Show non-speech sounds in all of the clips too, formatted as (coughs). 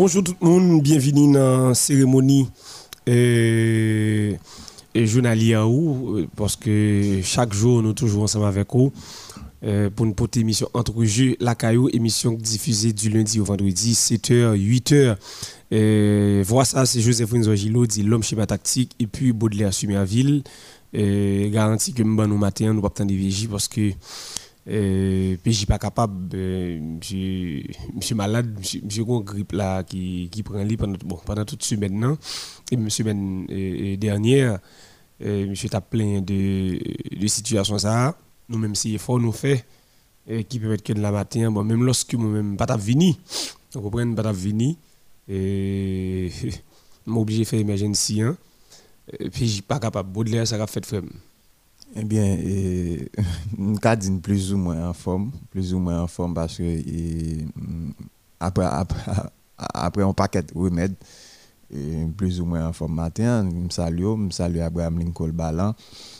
bonjour tout le monde, bienvenue dans la cérémonie euh, journalière parce que chaque jour nous toujours ensemble avec vous euh, pour une petite émission entre jeux la caillou émission diffusée du lundi au vendredi 7h 8h euh, ça c'est Joseph Gilo dit l'homme schéma tactique et puis Baudelaire Sumerville. Euh, garantie que nous matin nous pas de parce que euh, puis je pas capable euh, je suis malade j'ai une grippe là qui qui prend lit pendant bon pendant toute semaine non? Et une semaine dernière monsieur t'a plein de de situations nous même si faut nous fait qui peut être que de la matin bon même lorsque moi même pas vini vous comprenez pas vini et (laughs) m'obligé faire emergency hein. Puis j'ai pas capable Baudelaire ça a fait frère eh bien, je (laughs) plus ou moins en forme, plus ou moins en forme parce que après, (laughs) après, après un paquet de remèdes, plus ou moins en forme matin, je salue, je salue Abraham Lincoln Balan,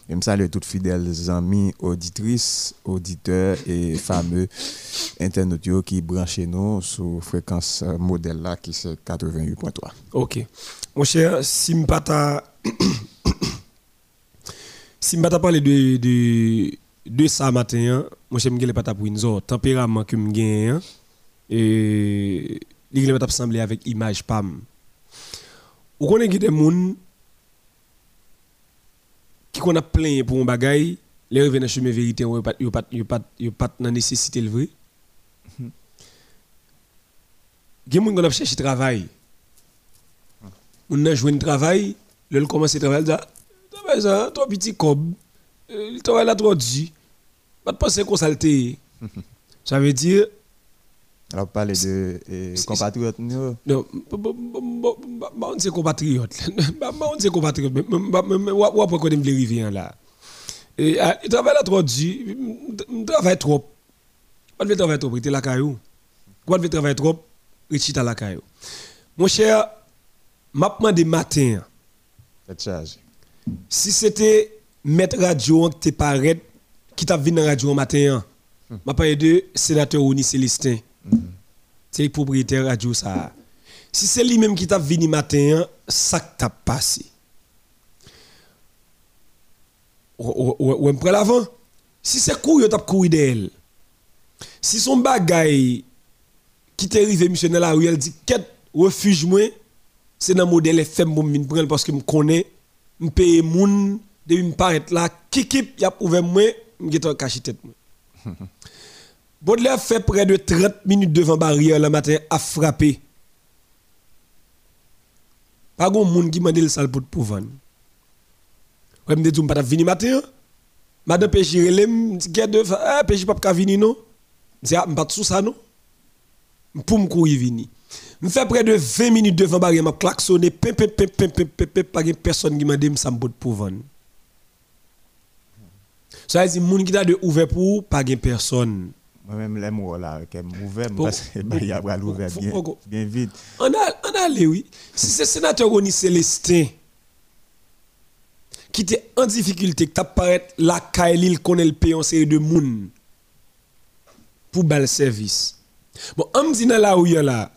je salue toutes fidèles amis, auditrices, auditeurs et fameux (laughs) internautes qui branchent nous sur fréquence modèle là qui c'est 88.3. Ok. Mon cher, si si je parler de, de, de ça matin, moi je me pas pour zone tempérament que je gagne et il pas semblé avec image pam. Ou connaît des gens qui qu'on a plein pour un bagay, les revenus chemin vérité, ils pas pas pas pas dans nécessité le vrai. Gen moun cherché travail. On a joué un travail, le commence à travailler ça, toi petit cob. Il travaille là trop dit. Pas de penser qu'on salte. (laughs) Ça veut dire alors, parler de compatriotes Non, on c'est compatriotes. On c'est compatriotes. (laughs) Ou après, quand me rivière là. Il travaille là trop dit. Il travaille trop. Pas de travailler trop, il la caillou. Quoi de travailler trop, il à la caillou. Mon cher, m'a demandé matin. Faites charge. Si c'était mettre radio qui paraît qui t'a vu dans radio matin, je hmm. parle de sénateur Oni Célestin. Hmm. C'est le propriétaire radio ça. Si c'est lui-même qui t'a venu matin, ça t'a passé. Ou on prend l'avant. Si c'est couille, t'a couru d'elle. Si son bagay qui t'est arrivé monsieur dans la rue, elle dit quête refuge moi, c'est dans modèle FM pour me prendre parce que me connais paye moun de me paraître là kikip y a ouvert moi me caché tête moi Baudelaire fait près de 30 minutes devant barrière le matin à frapper. Pas grand monde qui m'a dit le sale pour pour vendre. Ouais me dit pas venir matin madame péchi relem dit de ah péchi pas venir non? C'est pas sous ça non? Pour me courir venir je fais près de 20 minutes devant barrière, je klaxonné, pim, pim, pim, pim, pim, pim, pim, pas personne qui m'a dit que ça pour vendre. Ça veut dire, moun qui a de ouvert pour, pas personne. Moi-même, l'aime là, qui est ouvert, parce que il y a ouvert bien, bien vite. On a, allé, oui. Si c'est sénateur Rony Célestin, qui était en difficulté, qui apparaît la caille, il connaît le pays en série de moun pour bel service. Bon, on dit là où il y a là,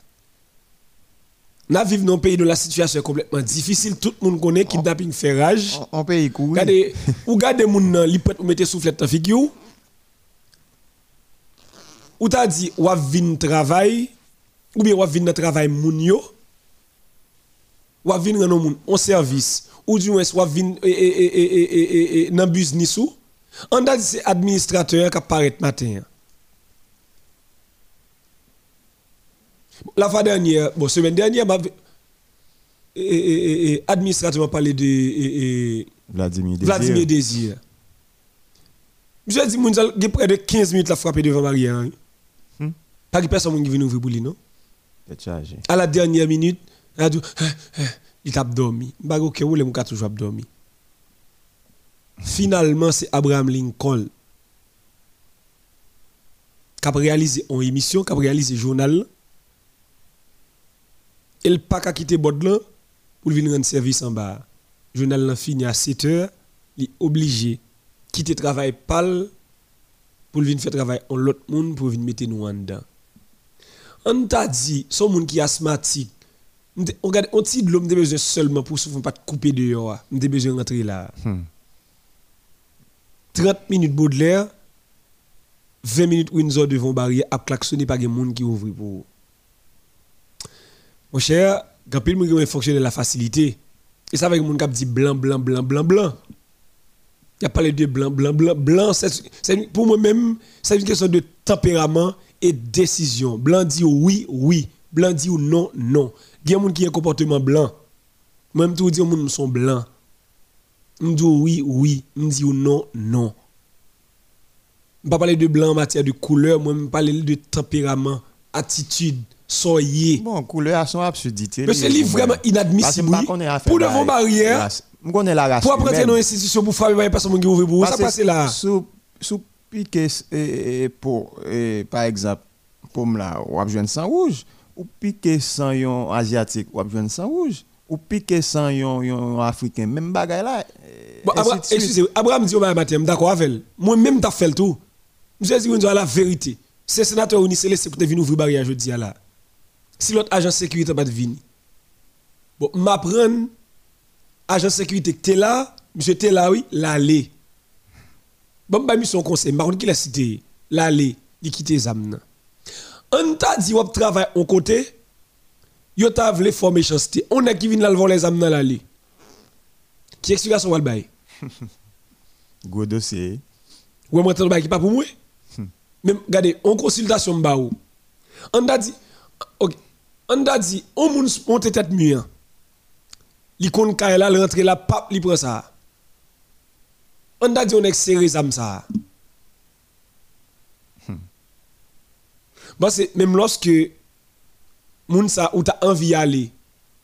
nous vivons dans un pays de la situation est complètement difficile. Tout le monde connaît kidnapping fait rage. On pays cool. Regardez, (laughs) ou regardez moun li peut mettre soufflette dans figure. Ou t'a dit ou a vinn travail ou bien ou a vinn dans travail moun yo. Ou a vinn dans moun en service ou du moins ou a vinn dans business ou. On a dit c'est administrateur qui apparaît matin. La fois dernière, bon, semaine dernière, m'a administrativement parlé de Vladimir Désir. Vladimir Désir. Je dis, il y a près de 15 minutes la frapper devant Maria. Hein. Hmm? Pas de personne qui vient ouvrir pour lui, non? À la dernière minute, il a dit, eh, eh, il t'a dormi. Je ne sais pas toujours dormi? Finalement, c'est Abraham Lincoln qui a réalisé une émission, qui a réalisé un journal elle pas qu'à quitter pour venir rendre service en bas. Le journal n'a fini à 7 heures, il est obligé quitter travail pâle pour venir faire travail en l'autre monde pour venir mettre nous en dedans. on t'a dit, son monde qui est asthmatique, on regarde, on tire de l'homme de besoin seulement pour souffrir, pas te couper dehors. On a besoin de rentrer là. Hmm. 30 minutes Baudelaire, 20 minutes Windsor devant barrière, à klaxonner par des monde qui ouvre pour. Mon cher, quand pile qui fonctionne la facilité. Et ça avec monde qui dit blanc, blanc, blanc, blanc, blanc. Il n'y a pas les deux blanc, blanc, blanc, blanc. c'est- pour moi-même, c'est une question de tempérament et décision. Blanc dit oui, oui. Blanc dit non, non. Il y a des gens qui ont un comportement blanc. Moi-même, tout dire, gens sont blancs. Je dis oui, oui. Je dis non, non. Je ne pas parler de blanc en matière de couleur, moi, je parler de tempérament, attitude, soyez. Bon, couleur à son absurdité. Mais c'est vraiment inadmissible. Pour devant barrière, pour apprendre humaine. dans l'institution, pour a personne qui ouvre pour. Ça passe là. Sous, piqué, eh, eh, pour, eh, par exemple, pour là, ou a besoin de sang rouge, ou piqué sang yon asiatique, ou a besoin de sang rouge, ou piqué sang yon, yon africain, même bagay là. Bon, excusez, Abraham dit, d'accord avec elle. Moi-même, t'as fait tout. Monsieur dit, on la vérité? C'est sénateur Oni, c'est laissé pour venir ouvrir barrière, je dis à là. Si l'autre agent de sécurité pas venir. Bon, m'apprendre, agent de sécurité que t'es là, monsieur t'es là, oui, l'aller. Bon, bah, mis son conseil, contre, qui l'a cité, l'aller, il quitte les âmes. On t'a dit, on travaille en côté, yo t'a voulu former méchanceté. On a qui vient là le voler les dans l'aller. Qui explication va le bail? (laughs) Gros dossier. Ou moi t'en qui pas pour moi. Même regardez, en consultation ou. On a dit OK. On a dit on moun monte tête mieux. Li kon kay là, rentre là, pap li prend ça. On a dit on est serré ça c'est même lorsque moun ça ou t'as envie d'y aller.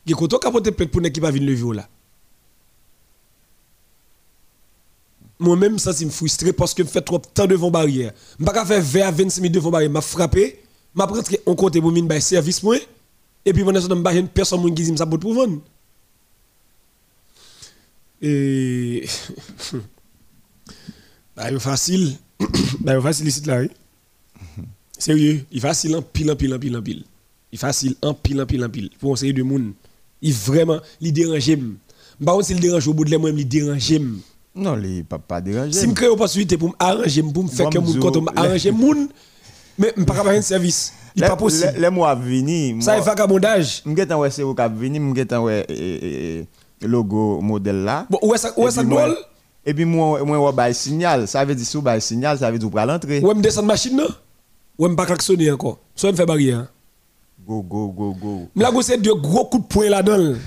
Qui koto capote peut pour qui pas venir lever là. moi-même, ça, c'est me frustré parce que je fais trop de temps devant barrière. Je ne peux pas faire 20 à 25 minutes devant barrière. Je frappé, je rentré en côté pour me service. Moi, et puis, pendant ce temps, personne qui dit que ça pour vendre. Et. (laughs) bah, c'est facile. (coughs) bah, c'est facile ici, là. oui. Sérieux, il est facile en pile, en pile, en pile, en pile. Il est facile en pile, en pile, en pile. Pour conseiller de monde. Il vraiment, il dérange. Par contre, s'il dérange au bout de l'air, il dérange. Non, il pas pas déranger. Si je crée une opportunité pour m'arranger, pour me faire que mon compte m'arranger, (laughs) mais je ne peux pas faire un service. Il n'est pas possible. Les mois venir. Ça, il vagabondage. Je vais ouais c'est au cap venir, je vais ouais logo modèle là. Bon, où est ça, où est ça Et puis, moi- drôle? Et puis moi moi ouais bail signal, ça veut dire sous bail signal, ça veut dire pour l'entrée. Où est-ce descendre machine, non? Où est-ce pas klaxonner encore? Soit je me fait barrière. Go go go go. Mais là, c'est deux gros coups de poing là-dedans.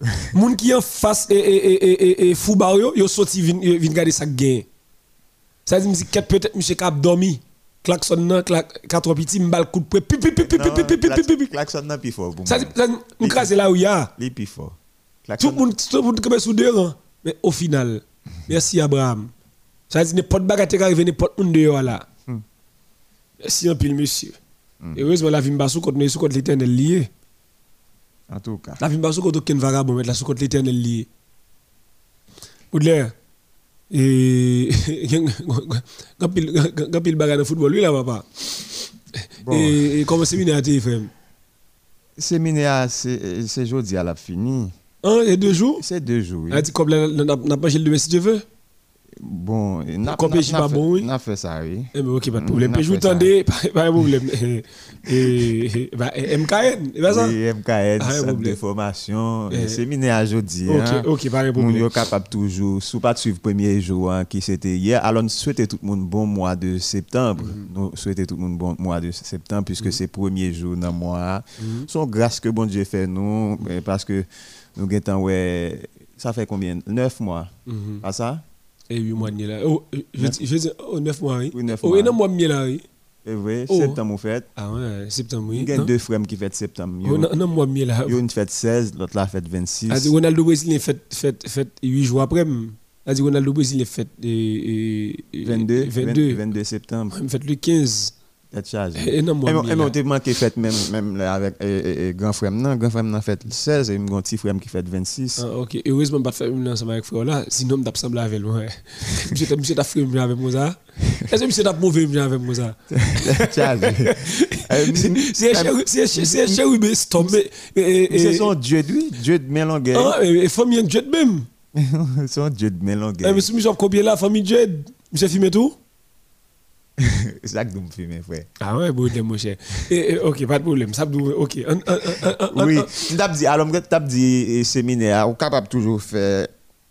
(laughs) Moun qui en face et, et, et, et, et, fou barrio, yo sorti vin, vin garder ça gain. Ça veut dire que peut-être monsieur cap dormi. Klaxon nan, quatre petits m'bal coup de poing. Pi, pi, pi, pi, pi, pi, pi, pi, pi, pi, pi. Klaxon nan plus fort pour Ça moi. dit, ça dit, m'crase là où il y a. Fort. Tout le monde, tout le monde comme sous deux rangs. Mais au final, merci Abraham. Ça veut dire n'importe bagarre qui arrive, n'importe monde dehors là. Hmm. Merci un pile, monsieur. Et heureusement, la vie m'a sous contre sous contre l'éternel lié. En tout cas. La vie m'a sous contre aucun vagabond, mais la sous contre l'éternel lié. Baudelaire et quand il y a un football, lui là, papa. Et comment c'est miné à tes frères C'est miné à ces jours d'y à la fini. Hein, un et deux jours? C'est deux jours. Il a ah, dit comme la page de Messie, tu veux Bon, n'a pas fait- bon, oui. n'a fait ça oui. Eh ben, ok, pas de Mm, problème. je vous tendais, pas de problème. Et, et, et, bah, MKN, c'est pas ça? Oui, MKN, Ah, centre de formation, Eh. séminaire. Ok, hein. ok, pas de problème. yo capable toujours, sous pas de suivre premier jour hein, qui c'était hier. Alors nous souhaitons tout le monde bon mois de septembre. Mm-hmm. Nous souhaitons tout le monde bon mois de septembre puisque c'est premier jour dans le mois. Son grâce que bon Dieu fait nous eh, parce que nous ouais ça fait combien? Neuf mois. Pas ça? Et 8 mois de là. Oh, je Neuf. dis, je dis, oh, 9 mois, oui. Oui, neuf Oh, mois. et non, mois de là, oui. C'est vrai, Oh. septembre on fait. Ah ouais, septembre, oui. Il y a deux frères qui fêtent septembre. Oh, non, non, mois de miel là. Une fête 16, l'autre là fête 26. A dit Ronaldo Brésilien fait, fait, fait 8 jours après. A dit Ronaldo Brésilien fait et, et, et- 22, 22. 22 septembre. Il fait le 15. Et non, moi, Et moi, moi, t'es manqué fait même, même là avec grand frère, non, grand frère, n'a fait 16, et mon petit frère qui fait 26. Ah, ok, heureusement, je ne faire une ensemble avec frère là, sinon je t'ai avec lui. ouais. (laughs) Monsieur monsieur t'a fait mieux avec moi ça? Est-ce que monsieur t'a mauvais avec moi ça? (laughs) (laughs) C'est un chéri- c'est un c'est un mais stop. mais- mais- C'est son dieu de lui, dieu de Mélanguet. Ah, et- famille Jet même. Son dieu de Mélanguet. Eh, Monsieur Monsieur combien là, famille Jet Monsieur filmé tout? C'est (laughs) ça que nous me filmons, frère. Ah ouais, bon, mon cher. Ok, pas de problème. Ça, ok. Oui, t'as dit, alors, t'as dit, eh, séminaire, on est capable toujours faire.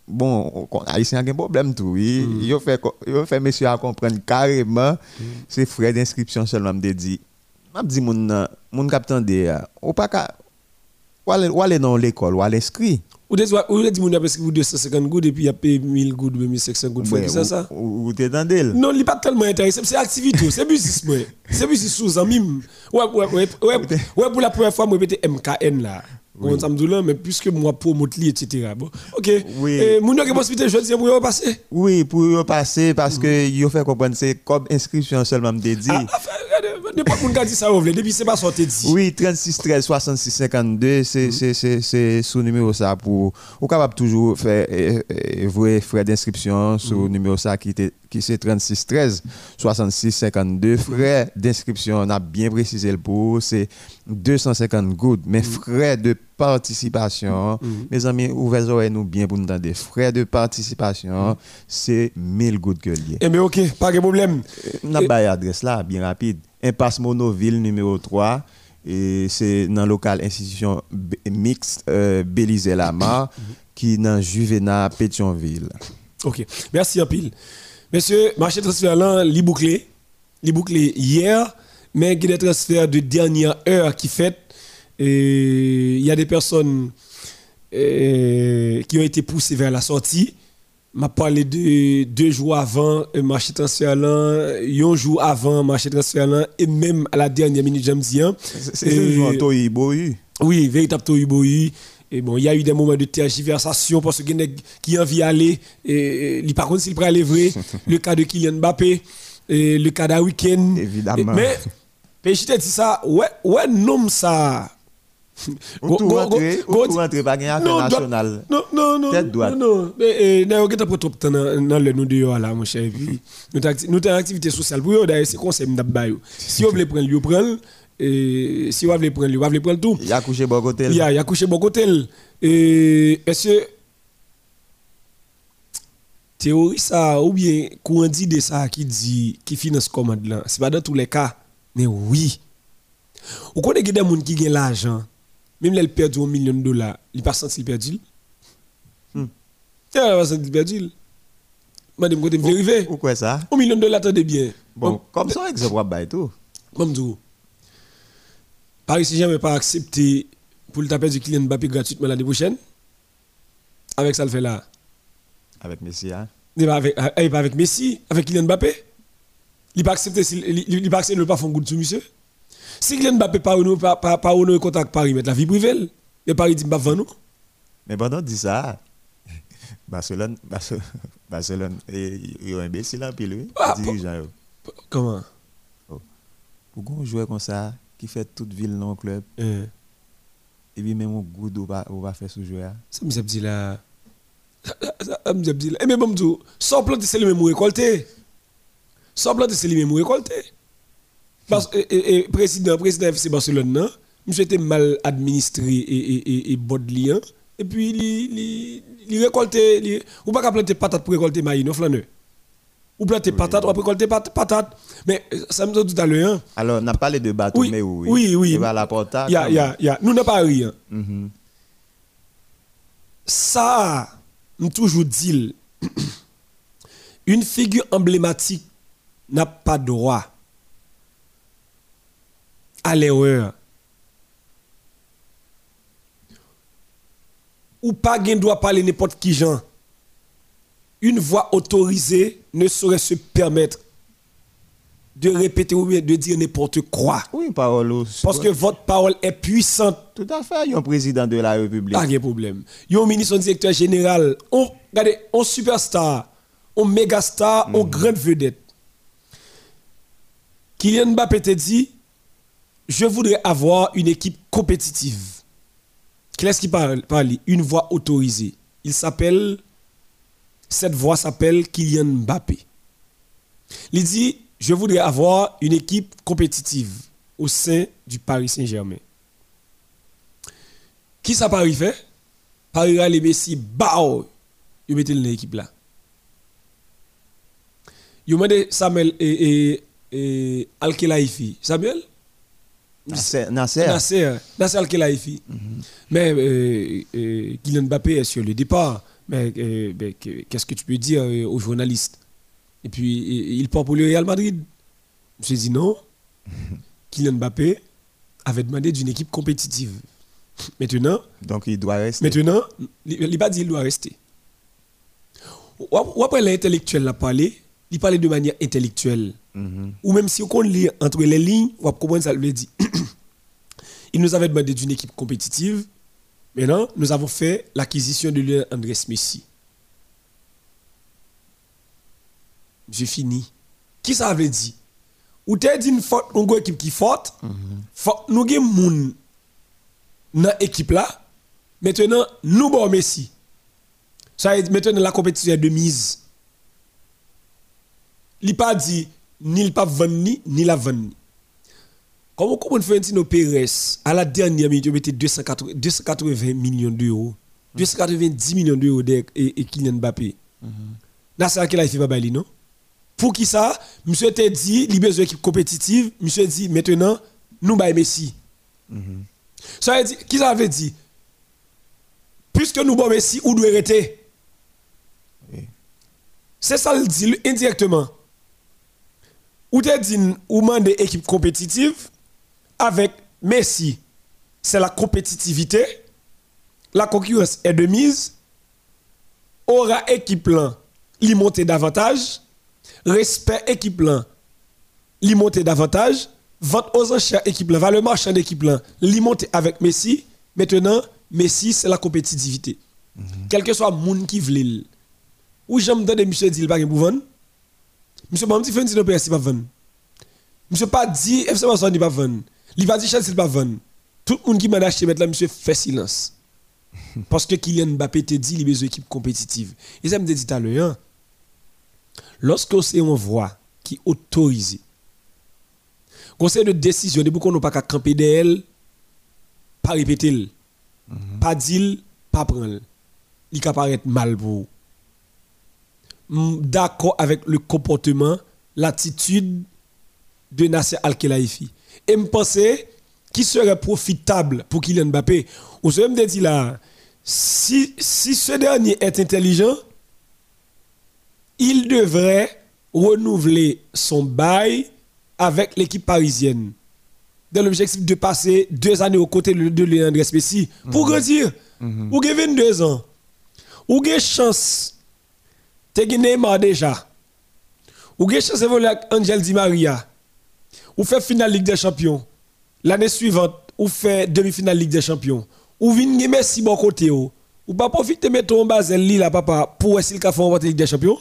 Bon, on- Haïtien a un problème tout, oui. Mm. Il fait, co- il fait monsieur à comprendre carrément c'est frais d'inscription seulement me dit. M'a dit mon capitaine de ou pas ka ou aller dans l'école ou aller inscrit. Ou des ou des moun parce que vous 250 gouttes et puis il a payé 1000 gouttes, 1500 gouttes. C'est ça ça Ou t'es dans. Non, il n'est pas tellement intéressé. C'est activité, c'est business, moi. C'est business sous un mime. Ouais, ouais, ouais, ouais, pour la première fois, moi, j'ai MKN là. Bon, dit là, mais puisque moi, promote li, etc. Bon, ok. Oui. Et moun yo possibilité, je dis, pour passer. Oui, pour passer parce que il fait comprendre c'est comme inscription seulement me dit. Pas qui dit ça. Depuis, c'est pas sorti dit. Oui, 36 13 66 52, c'est c'est sous numéro ça pour ou capable toujours faire euh, euh, vrai frais d'inscription sur numéro ça qui était qui c'est 36 13 66 52 frais d'inscription on a bien précisé le pour c'est 250 gouttes. Mais frais de participation mes amis ouvrez oreilles nous bien pour nous entendre. Frais de participation c'est 1000 gouttes que lié. Eh bien, ok, pas de problème. on a bail adresse là, bien rapide. Impasse Monoville numéro 3. Et c'est dans le local institution mixte euh, Belize Lamar qui est dans Juvena Pétionville. Ok, merci en pile. Monsieur, marché transfert là, li bouclé. Li bouclé hier, mais il y a des transferts de dernière heure qui fait. Et il y a des personnes euh, qui ont été poussées vers la sortie. M'a parlé de deux jours avant le marché transfert là, un jour avant marché transfert là, et même à la dernière minute, j'aime dire. C'est le joueur Toyi Boyu. Oui, véritable Toyi. Et bon, il y a eu des moments de tergiversation parce que qui a envie d'aller. Et, par contre, s'il prend aller vrai, (laughs) le cas de Kylian Mbappé, et le cas d'un week-end. Évidemment. Et- mais, Péchi t'a dit ça, ouais, ouais, non, ça. Ou tout rentrer, ou pas gagner affaire Non, doit- nationale. Non, non, non. Non, non. Mais, d'ailleurs, on a pris trop de temps dans dans le nous dehors là, mon cher. Et puis, nous avons acti- nous avons une activité sociale. Pour eux, d'ailleurs, c'est conseil m'd'abbayo. Si si tout. Ou bien finance oui. Ou même là, ils perdent un million de dollars, ils pas senti perdu. Hmm. Il pas senti perdu. Madame côté vérifier. Ou quoi ça? Un million de dollars attendez bien. Bon, comme ça, exemple, on va tout. Comme tout. Paris Saint-Germain pas accepté pour le taper du Kylian Mbappé gratuitement l'année prochaine. Avec ça le fait là. Avec Messi, hein? Il pas avec, pas avec Messi, avec Kylian Mbappé. Il pas accepté s'il- il il- il pas accepté de pas faire un goût de monsieur. Si Kylian Mbappé pas honoré pas pas honoré contact Paris mettre la vie privée, et Paris dit pas vendre nous. Mais pendant dit ça, (laughs) Barcelone, Barcelone, Barcelone, et- il y a un imbécile en pile. Ah, dirigeant. Comment? Pourquoi on joue comme ça, qui fait toute ville dans le club, euh, et puis même au goût on va, on faire ce joueur. Ça me dit là. Ça me dit là. Et même bon sans planter c'est le même récolté. Sans planter c'est le même récolté. Parce que et, président président FC Barcelone non, monsieur était mal administré et et et, et et puis il il il récolté il- ou pas planter patate pour récolter maïs non flaneur? Ou planter patate ou récolter pat- patate. Mais euh, ça me dit tout à l'heure hein. Alors, on a parlé de bateau, Oui, mais oui. oui, oui. Et va la porta. Ya ya ya, nous n'a pas rien. Mhm. ça, m toujours dit, (clears throat) une figure emblématique n'a pas droit à l'erreur. Ou pas gen doit parler n'importe qui gens. Une voix autorisée ne saurait se permettre de répéter ou bien de dire n'importe quoi. Oui, parole. Parce que votre parole est puissante. Tout à fait, il y a un président de la République. Pas de problème. Il y a un ministre, un directeur général, on, regardez, on superstar, on méga star, on grande vedette. Kylian Mbappé te dit Je voudrais avoir une équipe compétitive. Qui est-ce qui parle, Une voix autorisée. Il s'appelle. Cette voix s'appelle Kylian Mbappé. Il dit Je voudrais avoir une équipe compétitive au sein du Paris Saint-Germain. Qui ça Paris fait? Paris a les Messi, bao Il mettait dans l'équipe là. Il m'a dit Samuel et, et, et Al-Khelaifi. Samuel? Nasser. Nasser, Nasser, Nasser Al-Khelaifi. Mais euh, euh, Kylian Mbappé est sur le départ. Mais euh, ben, que- qu'est-ce que tu peux dire aux journalistes Et puis, il il part pour le Real Madrid. Suis dit non. (laughs) Kylian Mbappé avait demandé d'une équipe compétitive. Maintenant, Donc il doit rester. Maintenant, il n'a pas dit qu'il doit rester. Ou après l'intellectuel l'a parlé, il parlait de manière intellectuelle. Mhm. Ou même si on lit entre les lignes, on va comprendre ça veut dire. (clears throat) il nous avait demandé d'une équipe compétitive. Maintenant, nous avons fait l'acquisition de Lionel Andrés Messi. J'ai fini. Qui ça veut dire Ou t'as dit une forte, une équipe qui est forte, faut nous avons moun dans l'équipe là. Maintenant, nous bon Messi. Ça maintenant la compétition est de mise. Il pas dit ni le pas vendre ni, la vendre. Comment comment Florentino Pérez à la dernière minute il mettait 280, 280 millions d'euros, 290 millions d'euros de- et, et Kylian Mbappé. Nasser Al-Khelaifi fait pas non? Pour qui ça? Monsieur t'a dit il a besoin d'équipe compétitive, monsieur dit maintenant nous bail Messi. Ça veut dire qui ça veut dire? Puisque nous bon Messi, où doit Oui. C'est ça le dit indirectement. Ou te dit ou demande équipe compétitive avec Messi, c'est la compétitivité, la concurrence est de mise, aura équipe là, li monter davantage, respect équipe là, li monter davantage, vente aux enchères équipe là, valeur marchande équipe là, li monter avec Messi, maintenant Messi c'est la compétitivité. Quel que soit le monde qui veut ou j'aime donner monsieur dit il Monsieur pas dit Florentino Pérez il pas vendre. Monsieur pas dit FC Barcelone il pas vendre. Il va dire Chelsea il pas vendre. Tout le monde qui m'a acheté maintenant monsieur fait silence. (laughs) Parce que Kylian Mbappé te dit il a besoin d'équipe compétitive. Et ça me dit tout à l'heure. hein, Lorsque c'est une voix qui autorise conseil de décision, depuis qu'on n'a pas qu'à camper d'elle, pas répéter, pas dire, pas prendre. Il peut paraître mal pour vous. D'accord avec le comportement, l'attitude de Nasser Al-Khelaifi. Et me penser qui serait profitable pour Kylian Mbappé. Ou se me dit là, si, si ce dernier est intelligent, il devrait renouveler son bail avec l'équipe parisienne. Dans l'objectif de passer deux années aux côtés de Leandre Messi pour grandir. Ou avez 22 ans. Ou avez chance. Tu as Neymar déjà. Ou avez chance d'évoluer avec Angel Di Maria. Ou fait finale Ligue des Champions. L'année suivante, ou fait demi-finale Ligue des Champions. Ou vin gen Messi bon côté ou. Ou pas profiter mettre en base li là papa pour essayer le faire remporter Ligue des Champions?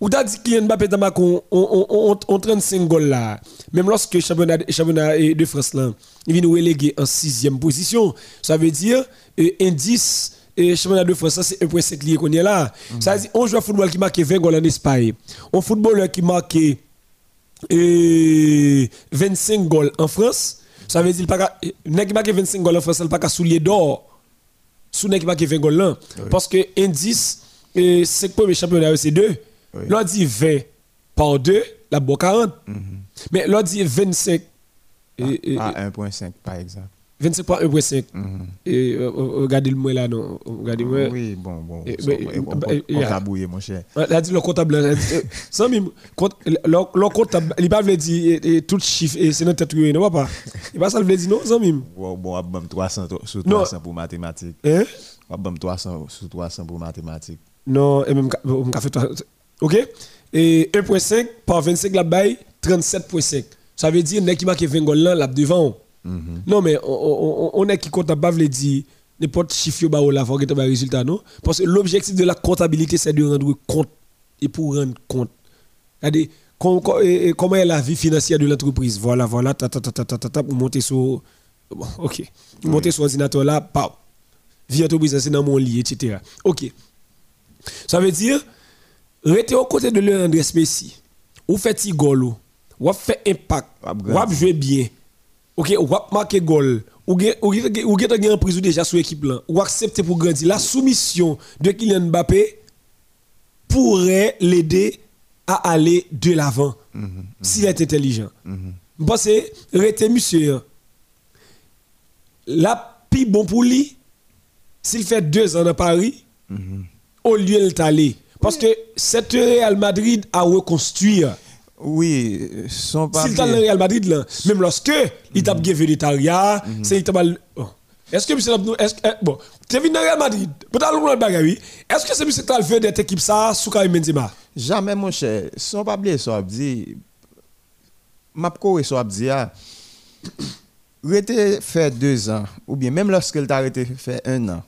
Ou t'as dit Kylian Mbappé dans ma on, on, on, on 35 goals là. Même lorsque le championnat, de France là, il vient nous reléguer en sixième position. Ça veut dire eh, indice et championnat de France, ça c'est 1.5 lié qu'on est là. Ça veut dire on joue à football qui marque 20 goals en Espagne. Un footballeur qui marque eh, 25 goals en France. Ça veut dire pas nèg qui marque 25 goals en France, il pas qu'à soulier d'or. Sous qui marque 20 goals là parce que indice et c'est premier championnat c'est 2. Oui. L'on dit 20 par 2, la bon 40. Mais l'on dit 25 et, et- À 1.5 par exemple. 25 par 1.5. Mhm. Et euh, euh, regardez le moi là non, regardez moi. Oui, bon, bon. Bouillé, mon cher. A dit le comptable. dit, (laughs) euh, Sans même, le le comptable, il pas veut dire eh, eh, tout chiffre et c'est notre tête, non pas. Il pas ça veut dire non, sans même. Bon, bon, on va 300 to- sur Non. 300 pour mathématiques. Hein? On va 300 sur 300 pour mathématiques. Non, et même, on fait toi- OK? Et 1.5 par 25 la baille, 37.5. Ça veut dire, n'est qui marque 20 goals là, là devant. Non, mais on, on, on- est qui comptable, dire n'importe chiffre bah là, faut que tu résultat, non? Parce que l'objectif de la comptabilité, c'est de rendre compte. Et pour rendre compte. Et comment est la vie financière de l'entreprise? Voilà, voilà, ta, ta, ta, ta, ta, ta, ta, vous montez sur. Bon, ok. Vous montez sur l'ordinateur là, pam. Vie entreprise, c'est dans mon lit, etc. Ok. Ça veut dire, restez aux côtés de Leandre Messi. Ou faites un goal, ou fait impact, ou jouer bien. Ok, ou marquer goal. Ou ou en prise déjà sur l'équipe là. Ou accepter pour grandir. La soumission de Kylian Mbappé pourrait l'aider à aller de l'avant s'il est intelligent. Parce que rete monsieur, la plus bon pour lui, s'il fait deux ans à Paris, au lieu de. Parce que cette Real Madrid a reconstruire. Oui, son S'il t'a le. Real Madrid, là, même lorsque il t'a bien vénétariat, c'est il t'a oh. Est-ce que monsieur est-ce que eh, bon, tu es venu dans Real Madrid, peut-être le bagage oui. Est-ce que c'est monsieur qui a fait d'être équipe ça sous Karim Benzema? Jamais, mon cher. Son papier, so ap di, map kore so ap di ya, rete fait deux ans, ou bien même lorsque t'a arrêté fait un an,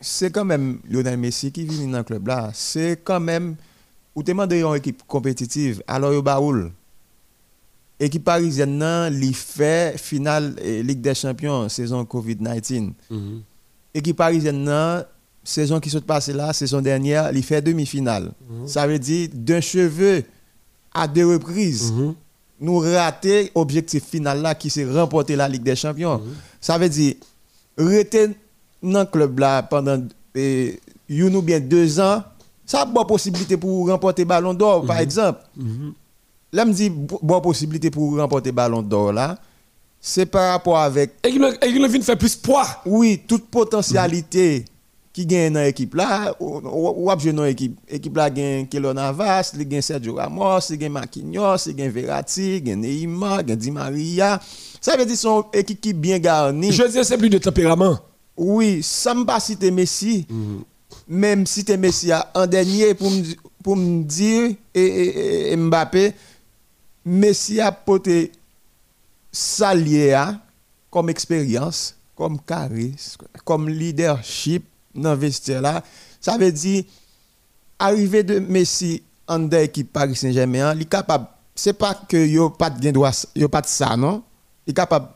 c'est quand même Lionel Messi qui vient dans le club là. C'est quand même, ou te mande une équipe compétitive, alors yo baoul. Équipe parisienne nan, li fait finale eh, Ligue des Champions saison Covid-19. Équipe parisienne nan, saison qui s'est passée là, saison dernière, il fait demi-finale. Ça veut dire d'un cheveu à deux reprises. Nous raté objectif final là qui c'est remporter la Ligue des Champions. Ça veut dire rester dans le club là pendant eh, bien deux ans, ça a bonne possibilité pour remporter Ballon d'Or par exemple. Là me dit bonne possibilité pour remporter Ballon d'Or là, c'est par rapport avec Et qu'il vient faire plus poids. oui, toute potentialité qui gagne dans l'équipe là, ou- jouer dans l'équipe. L'équipe là gagne Kelo Navas, il gagne Sergio Ramos, il gagne Marquinhos, il gagne Verratti, il gagne Neymar, il gagne Di Maria. Ça veut dire son équipe qui bien garnie. Je veux dire, c'est plus de tempérament. Oui, ça me pas citer Messi. Même si tu Messi à- en dernier pour me dire et, et- Mbappé Messi a porté à comme expérience, comme charisme, comme leadership dans vestiaire là. Ça veut dire arriver de Messi en dans l'équipe Paris Saint-Germain, il est capable c'est pas que yo pas de pas de ça non, il est capable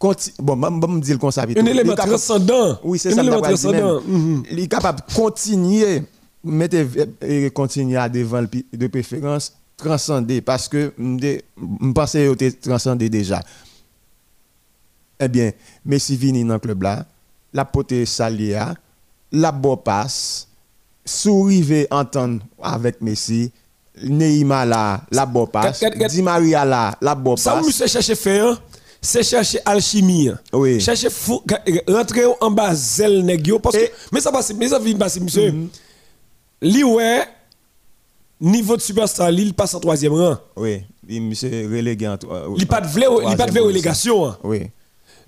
bon, je dire comme ça. Un élément transcendant. oui, c'est Un ça. élément dit même. transcendant. Mhm. Il est capable de continuer, mettre et continuer à devant de préférence, transcender parce que je pense qu'il était transcendé déjà. Eh bien, Messi vini dans le club là, la pote Salia, la bo passe, sourive entendre avec Messi, Neymar là, la bo passe, Di Maria là, la bo Ça, passe. monsieur cherche faire, c'est chercher alchimie. Oui. Chercher fou, rentrer en bas zèle nèg parce que Et- mais ça passe, mais ça vient passer monsieur. Li ouais niveau de superstar, il passe en troisième rang. Oui, il monsieur relégué en euh, Il pas de vrai, il pas de vrai relégation. hein. Oui.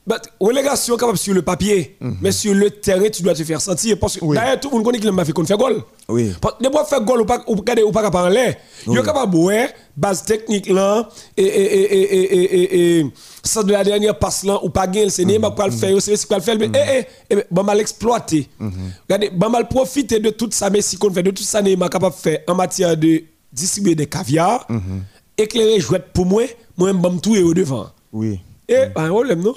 But, relégation capable sur le papier, mais sur le terrain, tu dois te faire sentir. Parce que Oui. d'ailleurs, tout le monde connaît qu'il m'a fait qu'on fait goal. Oui. Parce que de faire goal ou pas, ou pas, ou pas en l'air. Il est capable ouais, base technique là, et, et, et, et, et, et, et, ça de la dernière passe là, ou pas gagner, c'est qui va le faire, c'est va le faire, mais eh, eh, eh, bon mal exploiter. Regardez, bon mal profiter de tout ça Messi qu'on fait, de tout ça Neymar capable de faire en matière de distribuer des caviar, éclairer jouet pour moi, moi même bon tout et au devant. Oui. Et un problème, non?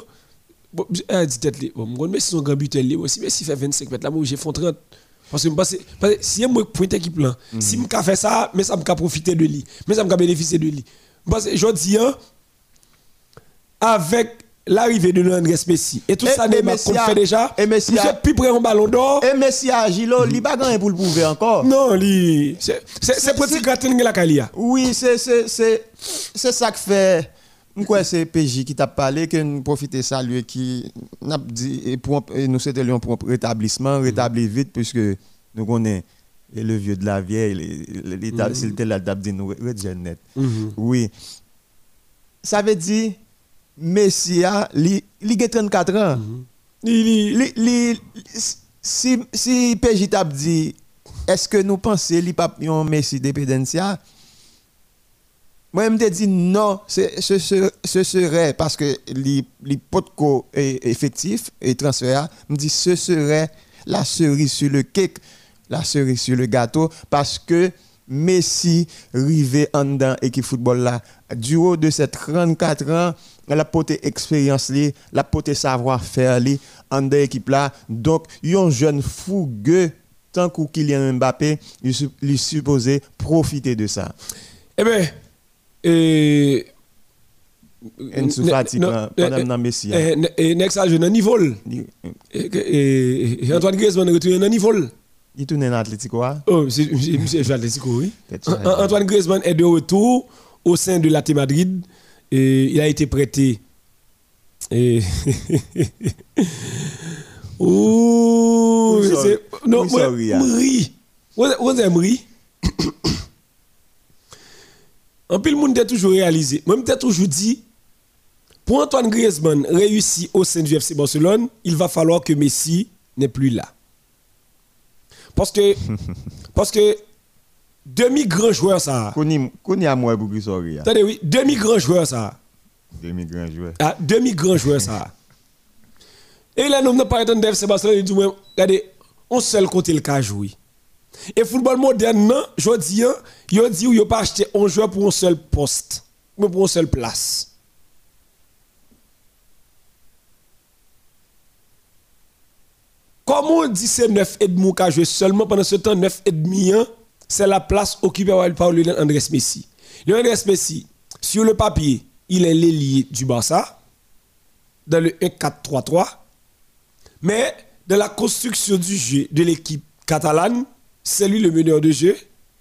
Bon, elle dit tête, li. bon, moi, mais si son grand buteur, li, aussi, mais s'il fait 25 mètres là, moi, j'ai fait 30. Parce que, parce que si moi, une équipe là, si je fais ça, mais ça me profiter de lui, mais ça me bénéficier de lui. Parce que je dis, hein, avec l'arrivée de Andrés Messi et tout Et- ça, Neymar qu'on a- fait déjà, et Messi a- plus près un ballon d'or. Et Messi a Gilo, il pas gagné pour le prouver encore. Non, lui, c'est c'est- petit gratin de la Kalia. Oui, c'est c'est c'est c'est ça que fait Quoi c'est PJ qui t'a parlé que nous profiter saluer qui n'a dit et pour et nous c'était un propre rétablissement, rétablir vite puisque nous connaissons et le vieux de la vieille, s'il était là dit nous net. Oui. Ça veut dire Messi a li li a 34 ans. Il- il- li, si, PJ t'a dit, est-ce que nous pensons qu'il pas un Messi dépendancia? Moi, je me dit non, ce, serait parce que potco est effectif et transfert, me dit ce serait la cerise sur le cake, la cerise sur le gâteau parce que Messi rivé en équipe football là. Du haut de ses 34 ans, la poté expérience la poté savoir-faire en équipe là. Donc, un jeune fougueux tant que Kylian Mbappé, il, il supposé profiter de ça. Eh bien, et Ensu Fati pendant dans Messi. hein. et next jeune niveau. Il Et Antoine Griezmann retourne dans niveau. il tourne dans l'Atlético. hein? Oh, monsieur joue Atlético, oui. Antoine Griezmann est de retour au sein de l'AT Madrid et il a été prêté. Et (laughs) Ouh, c'est non, moi, Ria? Mri. Vous vous avez Mri? En pile monde a toujours réalisé. Moi m'ai toujours dit pour Antoine Griezmann réussir au sein du FC Barcelone, il va falloir que Messi n'est plus là. Parce que (laughs) parce que demi grand joueur ça. Koni à moi. Attendez oui, demi grand joueur ça. Demi grand joueur. Ah, demi grand joueur ça. Et là nous n'a pas entendu FC Barcelone il dit regardez, on seul côté le cas jouer. Et football moderne non, je dis hein, yo dit pas acheter un joueur pour un seul poste, mais pour une seule place. Comment on dit c'est 9 et demi qui joué seulement pendant ce temps 9 et demi hein, c'est la place occupée par Lionel Andrés Messi. Lionel Andrés Messi sur le papier, il est l'ailier du Barça dans le 1-4-3-3 mais dans la construction du jeu de l'équipe catalane, c'est lui le meneur de jeu,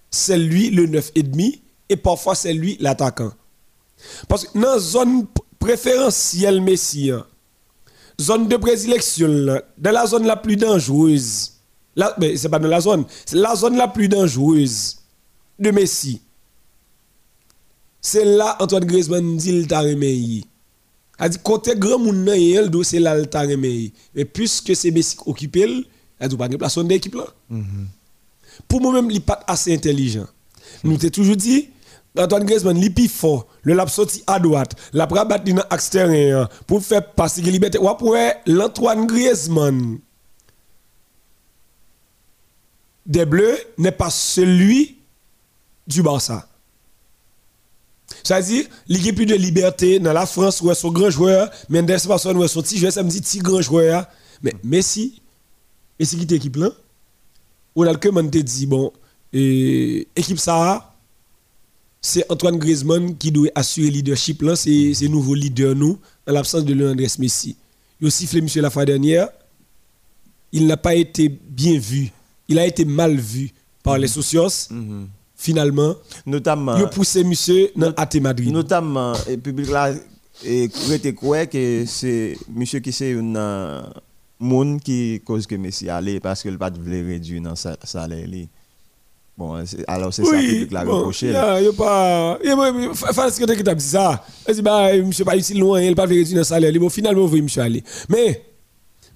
c'est lui le 9 et demi et parfois c'est lui l'attaquant. Parce que dans la zone préférentielle Messi, hein, zone de prédilection, dans la zone la plus dangereuse, là, mais c'est pas dans la zone, c'est la zone la plus dangereuse de Messi. C'est là Antoine Griezmann dit il t'a remis. A dit côté grand moun nan yel c'est là le t'a remis. Mais puisque c'est Messi qui occupe elle, a dit pas de place d'équipe là. Pour moi-même, il n'est pas assez intelligent. Nous t'ai toujours dit, Antoine Griezmann, il est plus fort. Le lap sorti à droite. La rabat dans l'axe terrain pour faire passer la liberté. Ou après, l'Antoine Griezmann des Bleus n'est pas celui du Barça. C'est-à-dire, plus de liberté dans la France où est son grand joueur, dans personne où est son petit joueur, ça me dit petit grand joueur. Mais Messi, Messi qui équipe là, on a le que te dit, bon, et, équipe ça, c'est Antoine Griezmann qui doit assurer le leadership là, c'est c'est nouveau leader nous, en l'absence de Lionel Andrés Messi. Il a sifflé monsieur la fois dernière, il n'a pas été bien vu, il a été mal vu par les socios. Finalement, Notamment il a poussé monsieur dans AT Madrid. notamment le public là et était que c'est monsieur qui c'est une monde qui cause que Messi allait parce que le pas voulait réduire dans sa salaire. Bon, alors c'est ça que l'a bon, reproché. y là. a- pas. y a- y a- fa- fa- ce que tu as dit ça? Elle dit, bah, monsieur pas ici loin, il pas fait réduire le salaire. Bon, finalement, vous monsieur aller. Mais,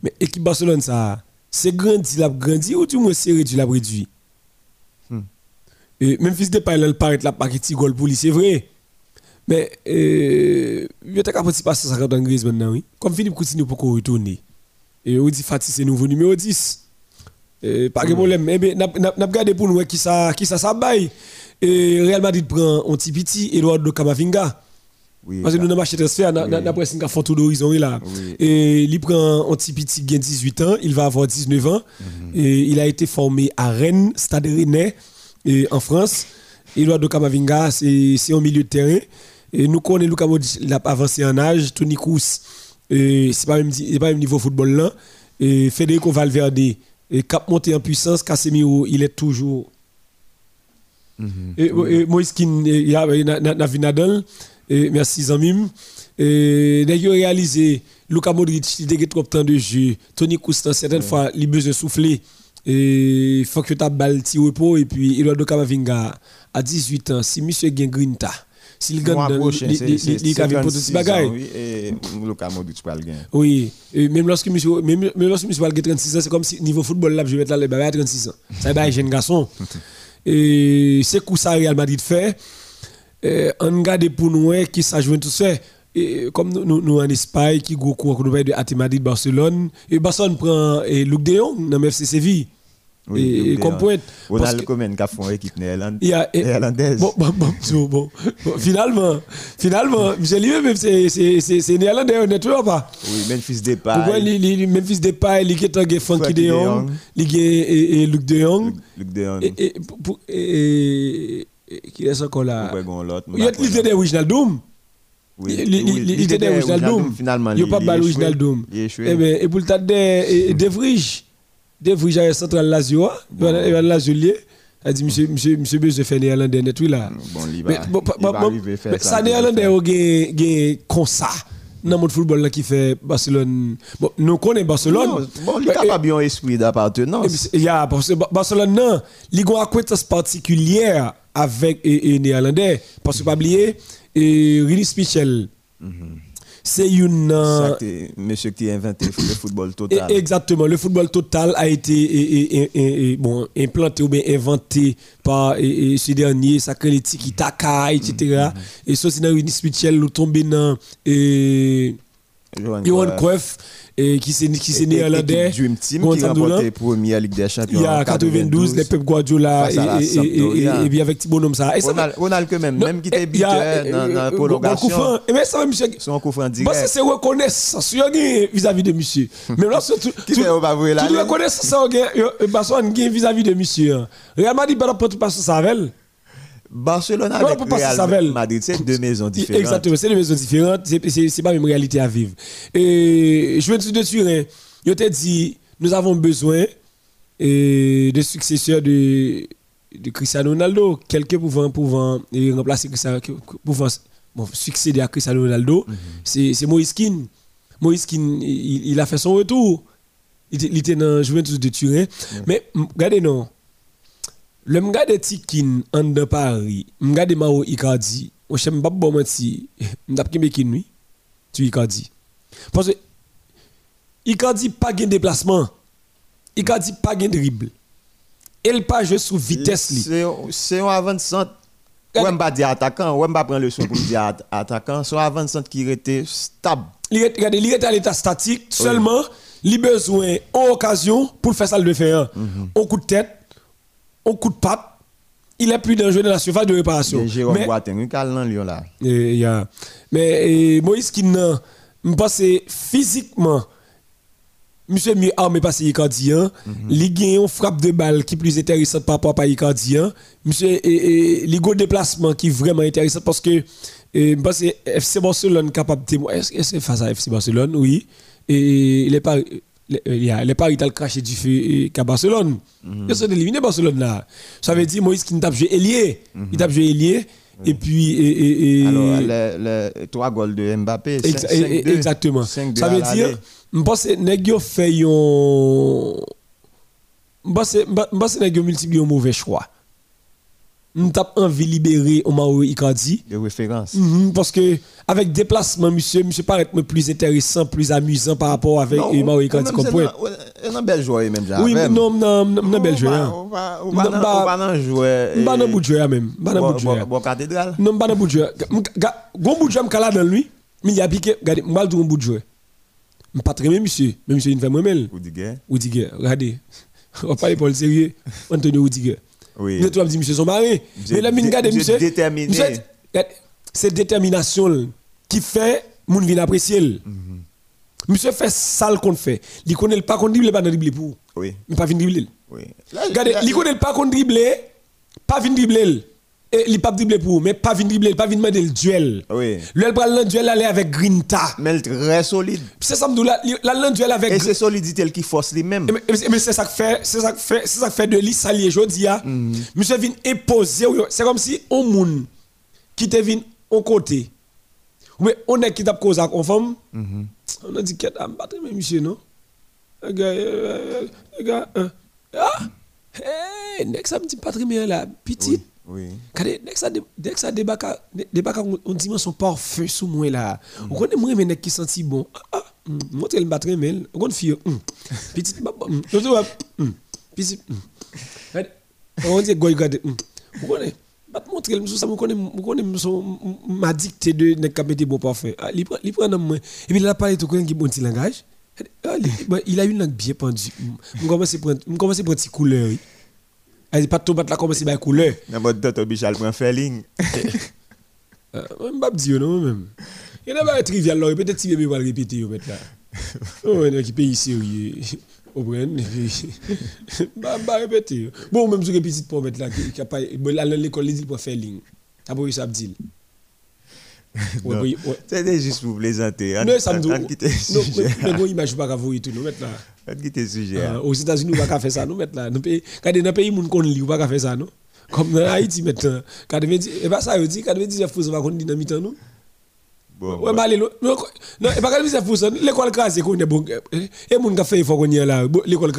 mais équipe Barcelone, ça, c'est grandi, la grandi, ou du moins c'est réduit, la réduit? Hmm. Même fils de Paille, il paraît la paquet goal pour lui, c'est vrai. Mais, euh, il y a qu'à passer 50 ans maintenant, oui. Comme Philippe Coutinho pour qu'on retourne. Et on dit Fatih, c'est nouveau numéro 10. Euh, pas de problème. Eh bien, n'a regardé pour nous qui ça qui ça ça baille. Et Real Madrid prend un petit petit Eduardo Camavinga. Oui, Parce que nous avons marché transfert, n'a n'a presque une photo d'horizon là. Oui. Et il prend un petit petit qui a 18 ans, il va avoir 19 ans. Et il a été formé à Rennes, Stade Rennais, et en France. Eduardo Camavinga, c'est c'est un milieu de terrain. Et nous connaissons Luka Modric, il a avancé en âge, Tony Kroos, et c'est pas même c'est pas même niveau football là. Et Federico Valverde, et cap monté en puissance, Casemiro, il est toujours et, et Moïse Kin, il y a et merci Zamim. Et d'ailleurs réalisé, Luka Modric, il a trop de temps de jeu. Tony Coustan, certaines fois, il a besoin de souffler. Et il faut que tu balle repos. Et puis, Eduardo Camavinga, à 18 ans, si monsieur gagne Grinta, s'il gagne, prochain, il- c'est- il- 26 ce bagage. oui, Et Luka Modric le gain. Oui, même lorsque monsieur, même, même lorsque monsieur va 36 ans, c'est comme si niveau football là, je vais mettre là les à 36 ans. Ça va jeune garçon. (laughs) Et c'est coup ça Real Madrid fait? Euh, on regarde pour nous hein, qui ça joue tout ça. Et comme nous, nous, en Espagne, qui go cours de AT Madrid Barcelone, et Barcelone prend et Luc De Jong dans FC Séville. Oui, et, de qui a fait une équipe y a- néerlandaise. Bon, bon, bon, bon, finalement, finalement, lui-même, c'est- néerlandais, honnêtement, pas. Oui, Memphis Depay. Pourquoi Memphis Depay, il est Frankie Frankie de de Jong, il est et- et Luc de Jong. Luc- de Jong. Et, qui est encore là? Il y a l'idée Doom. Oui, Il- l'idée Doom. Finalement, n'y a pas de Doom. Eh bien, et pour le tas de De Vrij, De Vrij à Central Lazio, Lazio a dit, monsieur, monsieur, monsieur, monsieur, fait néerlandais net, oui, là. Bon, il Mais va, bon, il bon, va bon, arriver à faire mais ça. ça néerlandais au gain gain comme ça dans le football là qui fait Barcelone. Bon nous connaissons Barcelone. Non, Bon, il Mais, n'a pas bien esprit eh, d'appartenance. il y a parce que Ba- Barcelone non. Il a une acquaintance particulière avec les néerlandais. Parce que pas oublier et Michel c'est une euh, monsieur qui a inventé le football total. Exactement, le football total a été et- et- et- et- bon, implanté ou bien inventé par ce dernier, les tiki taka, etc. Et ça, c'est dans Rinus Mitchell, nous tombé dans et, Johan Cruyff. Qui s'est qui s'est Et- néerlandais. équipe Dream Team qui Sampdoria. remportait première Ligue des Champions Il y a en 92, les Pep Guardiola et, à puis avec. Et ça Ronald, que même, même qui était a, buteur euh, dans la bon, prolongation, mais ça monsieur. son coup franc direct. ça, c'est reconnaissance vis-à-vis de monsieur. Mais là, tout. (laughs) Reconnaissance vis-à-vis de monsieur. hein. Real Madrid, pas passer ça avec. Barcelone Non, avec Real. Madrid, c'est deux maisons différentes. Exactement, c'est des maisons différentes, c'est- pas la même réalité à vivre. Et je veux de Turin, je te dit, nous avons besoin et, de successeurs de, de Cristiano Ronaldo, quelqu'un pouvant, pouvant et remplacer Cristiano, pouvant bon, succéder à Cristiano Ronaldo, c'est c'est Moïse Keane. Moïse Keane, il, il a fait son retour. Il, était- il était dans Juventus de Turin. Mais m- regardez, non. Le m'gade Tikin en de Paris, m'gade Mao Icardi, on chème pas bon menti, m'dap kembe kin oui, tu Icardi. Parce que Icardi pas gain déplacement. Icardi pas gain dribble. Elle pas jouer sous vitesse li. C'est un avant-centre. Ouais, m'pa dire attaquant, ouais, m'pa prendre le son pour dire at- attaquant, c'est un avant-centre qui était stable. Regardez, il est à l'état statique seulement, il a besoin en occasion pour faire ça le faire. Un coup de tête, un coup de patte, il est plus dangereux dans la surface de réparation. Et Jérôme Mais- Boateng, il dans Lyon là. Et, Mais et, Moïse qui n'a pas physiquement, monsieur mieux armé par ses Icardien, il gagne une frappe de balle qui est plus intéressante par rapport à Icardien. Monsieur, et, et, il a un déplacement qui est vraiment intéressant parce que je pense FC Barcelone capable de Est-ce que c'est face à FC Barcelone? Oui. Et il est pas. Il y a les paris t'as craché du feu et qu'à Barcelone. Ils sont éliminés Barcelone là. Ça veut dire Moïse qui tape joué ailier. Il tape joué ailier. Et puis. Et, et, Alors, le, le, trois goals de Mbappé. Exa- 5-2. e- e- Exactement. 5-2 Ça veut dire, je pense que nèg yo fait yon. Je pense que que nèg yo multiplié un mauvais choix. Nous avons envie de libérer Omaro Icardi. de référence. Mhm, Parce que avec déplacement, monsieur, monsieur paraît me plus intéressant, plus amusant par rapport avec Non, Omaro Icardi comme point. un- un bel joueur même Oui, non, non, non, non, bel joueur. On va on Non, va dans- bah- on va dans jouer. Pas dans bout de joueur même. Pas dans bout de joueur. Bon cathédrale. Non, pas dans bout de joueur. Gon bout de joueur m'kala dans lui, mais il a piqué, regardez, m'bal un bout de joueur. M'pas très bien monsieur, mais monsieur il fait moi même. Rudiger. Rudiger, regardez. On va parler pour le sérieux. Antonio Rudiger. Oui. Vous êtes dit, monsieur, son mari. Monsieur Mais là, mine garde, monsieur monsieur. déterminé. C'est détermination qui fait, moun vient apprécier. Mhm. Monsieur fait ça le qu'on fait. Il connaît le pas qu'on dribble, pas dans dribbler pour. Oui. Mais pas vinn dribbler. Oui. Regardez, il connaît le pas qu'on dribbler, pas vinn dribbler. Et il pas dribbler pour, mais pas vinn dribbler, pas vinn demander le duel. Oui. Le pral le duel aller avec Grinta. Mais il est très solide. C'est ça là, là duel avec Et c'est solidité qui force lui-même. mais, mais- mais c'est ça que fait, c'est ça que fait, c'est ça que fait de lui salier jodi a. Monsieur vient imposer, c'est comme si on moun qui te vient au côté. On est qui t'a causé à conforme. On a dit qu'elle a battu mais monsieur non? Le gars, euh, euh, le gars, euh, ah, hey, next ça me dit pas très bien là, petit. Oui. Kade, dès que ça dès que ça débarque débarque on dimension parfait sous moi là. On connaît moi mais qui senti bon? Ah, ah mm, montre le battre mais on connaît fille. mm, Petite mm, je te vois, mm, mm. On dit goy gade. mm, On connaît Bat montre le ça me connaît me connaît m'a dicté de ka mettre bon parfait. Ah, li prend li prend dans moi. Et puis il a parlé tout qui bon petit langage. Ah, il- Il a une langue bien pendue. Je commence à prendre je commence à prendre. Elle pas de tomate là, commence à faire couleur. Dans votre Toto Bichal prend Felling. (laughs) Euh, vais pas dire non même. Il y en a pas trivial là, peut-être si bébé va le répéter (laughs) au mettre là. Oh, il qui pays sérieux. Au prenne. (laughs) Bah, bah, répéter. Bon, même si vous petit pour mettre là, qui a pas. L'école, dit pour faire ligne. T'as pas eu ça. C'était juste pour plaisanter. Non, ça me dit. Non, mais bon, image pas vous tout nous là. On quitte le sujet. Ah, Aux États-Unis, on pas faire ça, nous. Nous pays, quand dans pays moun qu'on lit, on pas faire ça, non? Comme dans Haïti maintenant. Et pas ça, dit, Jeff Fouson va qu'on dit dans mi-temps, nous. Bon, Ouais, bah, allez, non, non, et pas quand on dit Jeff Fouson, l'école crasée qu'on est bon. Et moun qui fait, il faut qu'on y là, l'école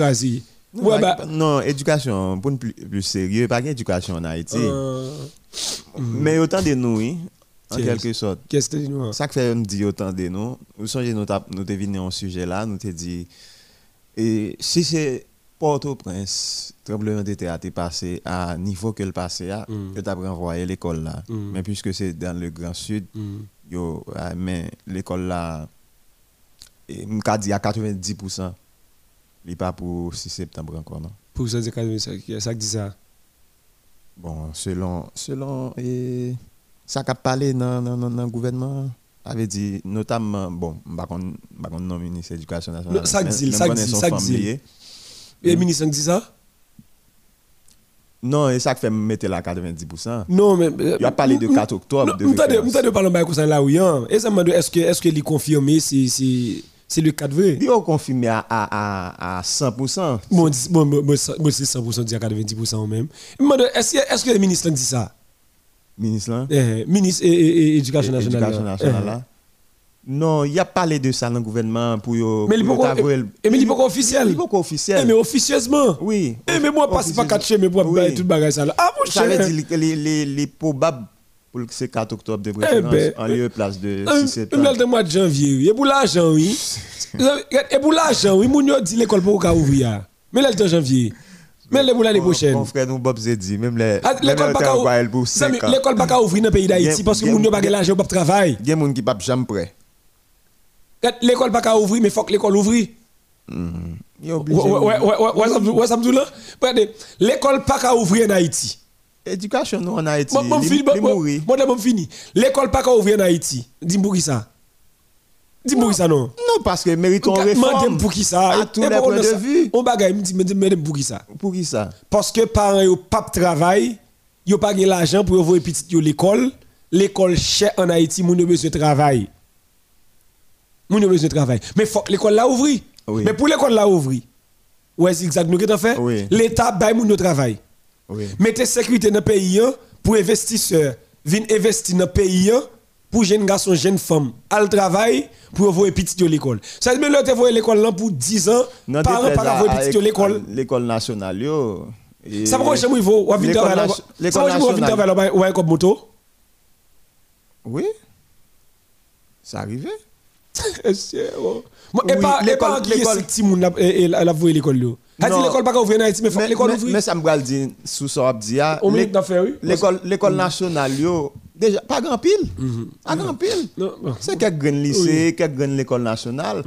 Ouais, bah. non, éducation, pour une plus, plus sérieux, pas éducation en Haïti. euh, Mais autant de nous, en quelque sorte. Qu'est-ce que tu dis, nous? Ça que fait me dit autant de nous. Nous songez nous nous en sujet là, nous t'es dit et si c'est Port-au-Prince, tremblement de terre a été passé à niveau que le passé a, Mm. que t'as renvoyé l'école là. Mm. Mais puisque c'est dans le Grand Sud, Mm. yo ah, mais l'école là m'ka dit à 90% il pas pour 6 septembre encore non? Pour ça, c'est quand même ça ça qui dit ça? Bon, selon selon et ça qu'a parlé dans le gouvernement avait dit notamment bon pas qu'on nom ministre de l'éducation nationale. Non, ça dit, ça dit, ça dit. Et le Mm. ministre dit ça? Non, et ça fait me mettre là 90%. Non, mais. Il a parlé de 4 octobre de Nous de parler de ça là, oui. Et ça m'a dit, est-ce que est-ce que confirmé, c'est c'est le cas de vrai? Il a confirmé à à à, à 100%. Bon, dis- bon, bon, bon, ça- bon, c'est 100% dire 90% ou même. Est-ce que, est-ce que le ministre dit ça? Ministre là? eh, Ministre et, et, et Éducation nationale. Éducation nationale Eh. là. Non, il a parlé de ça dans le gouvernement pour yo. Mais il n'est pas eh, officiel. Il est pas Eh, officiel. mais officieusement. Oui. Eh, mais moi, passe pas Officieusement. 4 chez mes pour Oui. tout le bagage ça là. Ah, mon Ça cher. veut dire que les, les, les probables pour que c'est 4 octobre de Eh préférence ben, en lieu et place de Euh, 6 septembre. le mois de janvier, et pour l'argent, oui. Et pour l'argent, oui, mon dit l'école pour ouvrir. Mais là, le janvier. Mais le pour l'année prochaine. Mon frère nous Bob Zedi, même les même L'école les pas qu'à ouvrir. 5 ans. L'école pas qu'à ouvrir dans le pays d'Haïti parce que gen- mon yo pas de l'argent pour travail. Il y a des gens qui pas jamais prêt. L'école pas qu'à ouvrir, mais faut que l'école ouvre. Il Ouais, obligé. ouais, ouais, ouais, ouais, ça me- dit là. L'école pas qu'à ouvrir en Haïti. Éducation nous en Haïti, Bon, bon, il fini, bon, il bon, mourit. bon, bon, fini. L'école pas qu'à ouvrir en Haïti. Dis-moi ça. Dis-moi ça, non. Non, parce que méritons réforme. pour qui ça. À tous les points de vue. On bagaille, me dit, dit pour qui ça. Pour qui ça? Parce que parents yo pas travail, yo pas de l'argent pour envoyer petit yo l'école. L'école chère en Haïti, moun yo besoin de travail. Moun yo besoin de travail. Mais faut l'école la ouvri. Oui. Mais pour l'école la ouvri. Ouais, c'est exact nous qu'est fait. Oui. L'État bail moun yo travail. Oui. Mettez sécurité dans le pays hein, pour investisseurs viennent investir dans le pays hein, pour jeunes garçons, jeunes femmes, al travail pour envoyer petit l'école. Ça veut dire que l'autre l'école là pour 10 ans, parents pas à- envoyer à petit l'école. à L'école nationale, yo. Ça va à va comme moto? Oui. Ça (laughs) que, oh. Et pas, l'école- pas qui est l'école- petit la l'école là. Dit l'école pas qu'à ouvrir en Haïti, mais l'école mais ça me le sous ça dit oui. l'école l'école nationale yo déjà pas grand pile. Pas grand pile. Non, non. C'est quelques grands lycées, quelques grandes l'école nationale.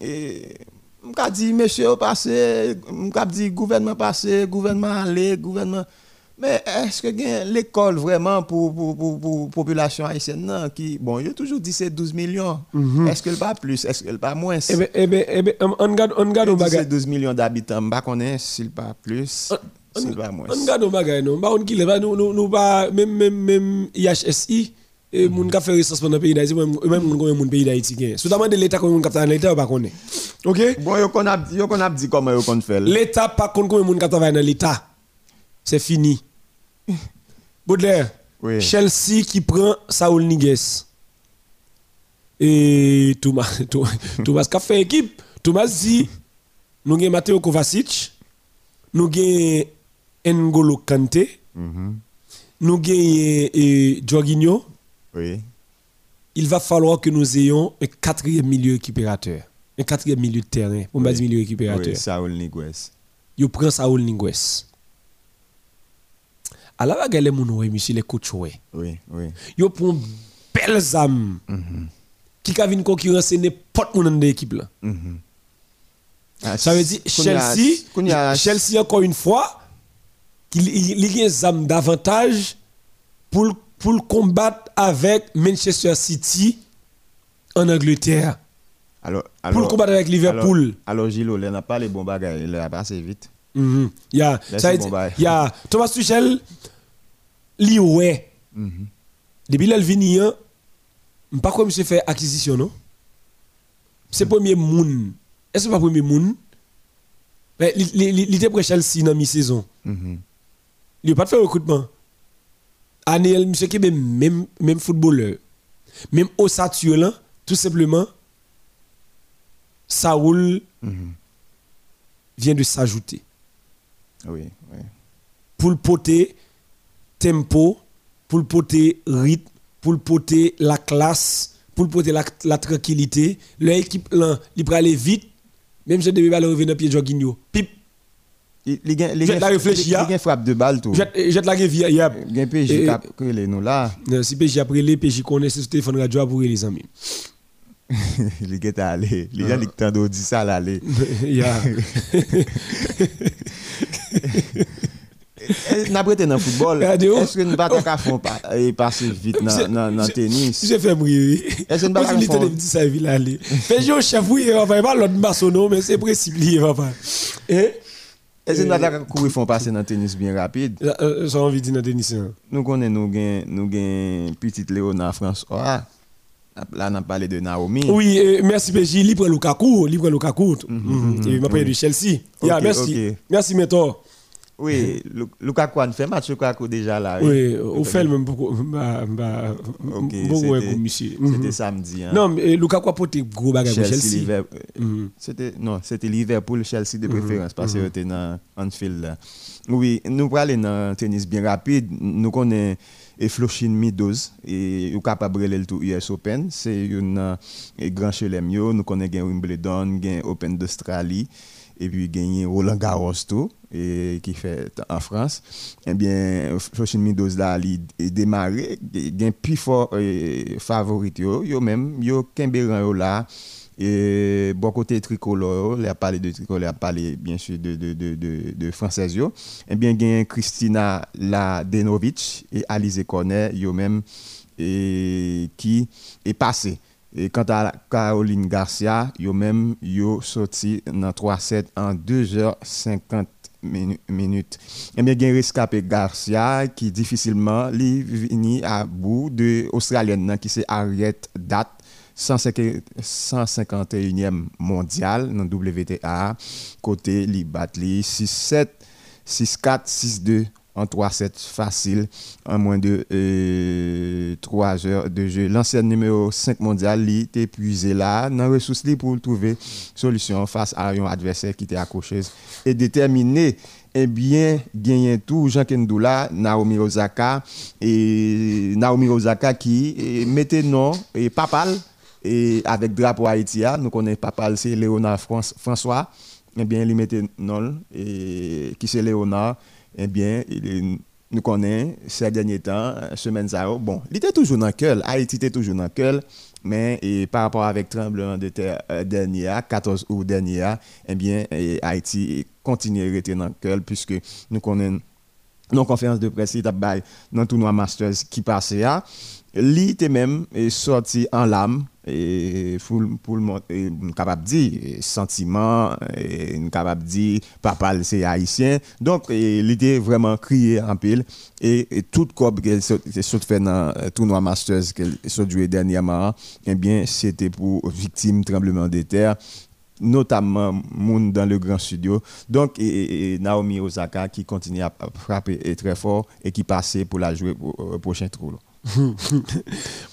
Et m'ka dit monsieur passé, m'ka dit gouvernement passé, gouvernement allé, gouvernement mais est-ce que l'école vraiment pour pour pour, pour population haïtienne non, qui bon, il a toujours dit c'est 12 millions. Est-ce qu'elle pas plus, est-ce qu'elle pas moins? Eh ben, eh ben, eh ben, on garde, on garde au Il dit bagage. c'est 12 millions d'habitants, m'pa connaît s'il pas plus, s'il pas moins. On garde au bagage, non? Bah, on qui pas, nous, nous, pas, même, même, même IHSI, et moun ka fait recensement dans le pays d'Haïti, même, moun connaît moun pays d'Haïti. Sous de l'État, moun capte l'État, pas connaît? Ok? Bon, yo kon ap yo kon ap di comment yo kon fait. L'État pas moun travaille dans l'État. C'est fini. (laughs) Baudelaire. Oui. Chelsea qui prend Saul Niguez. Et (laughs) Thomas Thomas qui a fait équipe. Thomas dit nous avons Matteo Kovacic, nous avons N'Golo Kanté, Mhm. nous avons eh, Jorginho. Oui. Il va falloir que nous ayons un quatrième milieu récupérateur. Un quatrième milieu de terrain. On va Oui. dire milieu récupérateur. Oui, Saul Niguez. Yo prend Saul Niguez. Alors, regardez les moun ouais, monsieur les coachs ouais. Oui, oui. Yo prend belles âmes Mhm. qui ka vinn concurrencer n'importe moun dans l'équipe. Mhm. Ça veut dire Chelsea, Chelsea encore une fois, qu'il y a des âmes davantage pour, pour combattre avec Manchester City en Angleterre. Alors, pour combattre avec Liverpool. Alors, Gilles, il n'a pas les bons bagages, il a passé vite. Mm Il ça il Thomas Tuchel, li ouais. Mm -hmm. Depuis là, il hein, pas comme monsieur fait acquisition, non? C'est le premier moun. Est-ce que c'est pas le premier? Mais il était prêt Chelsea dans mi-saison. Il n'a pas fait recrutement. Aniel, monsieur qui est même, même footballeur. Même au Saturne, tout simplement, Saoul vient de s'ajouter. Oui, oui. Pour le poter tempo, pour le poter rythme, pour le poter la classe, pour le poter la, la tranquillité. L'équipe il peut aller vite, même si je devais aller revenir dans pied Jorginho. Pip. Il y a réfléchir. Il y a frappe de balle tout. Jette la. Il y a un PJ qui est nous là. Si PJ après les PJ connaît ce téléphone radio pour les amis. (laughs) il est allé. Il y a temps dit ça l'aller. Il y a. N'a pas été dans le football. Est-ce que nous ne pas passer vite dans le tennis? J'ai fait briller. Est-ce que nous pas faire ça ville aller. Mais je chef oui, on va pas l'autre maçonneau mais c'est précipité papa. Et est-ce que nous pas courir font passer dans le tennis bien rapide J'ai envie de dire dans le tennis. Nous connaissons nous gain petite Léonard François. Là, on a parlé de Naomi. Oui, merci PJ. Libre Lukaku. Libre Lukaku. Il m'a parlé de Chelsea. merci. Merci, Mentor. Oui, Lukaku a fait match Lukaku déjà là. Oui, au fait même beaucoup. Bah, bah, beaucoup monsieur. C'était mhm. samedi. Hein. Non, mais Lukaku a porté gros bagage Chelsea. Chelsea. Mhm. C'était non, c'était Liverpool Chelsea de mhm. préférence parce que était dans Anfield Oui, nous pour aller dans tennis bien rapide, nous connaissons et Flochin Meadows et ou capable de le tout US Open, c'est un grand chelem nous connaissons Wimbledon, Open d'Australie et puis gagné Roland Garros tout et qui fait en France eh bien Flochin Meadows là il démarré gain plus fort favori yo yo même yo Kimberan yo là et bon côté tricolore, il a parlé de tricolore, il a parlé bien sûr de, de, de, de, de française. Eh bien, il y a Christina Ladenovic et Alize Cornet, yo même, qui est passé. Et quant à Caroline Garcia, yo même, yo sorti dans 3-7 en 2h50 minutes. Eh bien, il y a rescapé Garcia qui difficilement venu à bout de Australienne qui c'est Harriet Date 151e mondial dans WTA. Côté li batli 6-7, 6-4, 6-2 en 3-7 facile en moins de 3 euh, heures de jeu. L'ancien numéro 5 mondial était épuisé là. Dans ressources li pour trouver solution face à un adversaire qui était accroché et déterminé. Eh bien, gagné tout. Jean Kendoula, Naomi Osaka et Naomi Osaka qui mettait non et papal et avec drapeau Haïti, nous connaissons pas c'est Léonard François. Eh bien, il mettait non, et qui c'est Léonard, eh bien, il, nous connaissons ces derniers temps, semaine ça. Bon, il était toujours dans le cœur, Haïti était toujours dans le mais et par rapport avec tremblement de terre euh, dernier, 14 août dernier, eh bien, Haïti continue à rester dans le cœur, puisque nous connaissons nos conférences de presse, dans le tournoi Masters qui passait là. Li était même sorti en lame et pour le capable dire sentiment et capable dire papa c'est haïtien donc il était vraiment crié en pile et, tout corps qu'elle s'est fait dans le tournoi masters qu'elle s'est joué dernièrement eh bien c'était pour victime tremblement de terre notamment dans le grand studio. Donc, Naomi Osaka qui continue à frapper très fort et qui passait pour la jouer au, prochain tour. (laughs)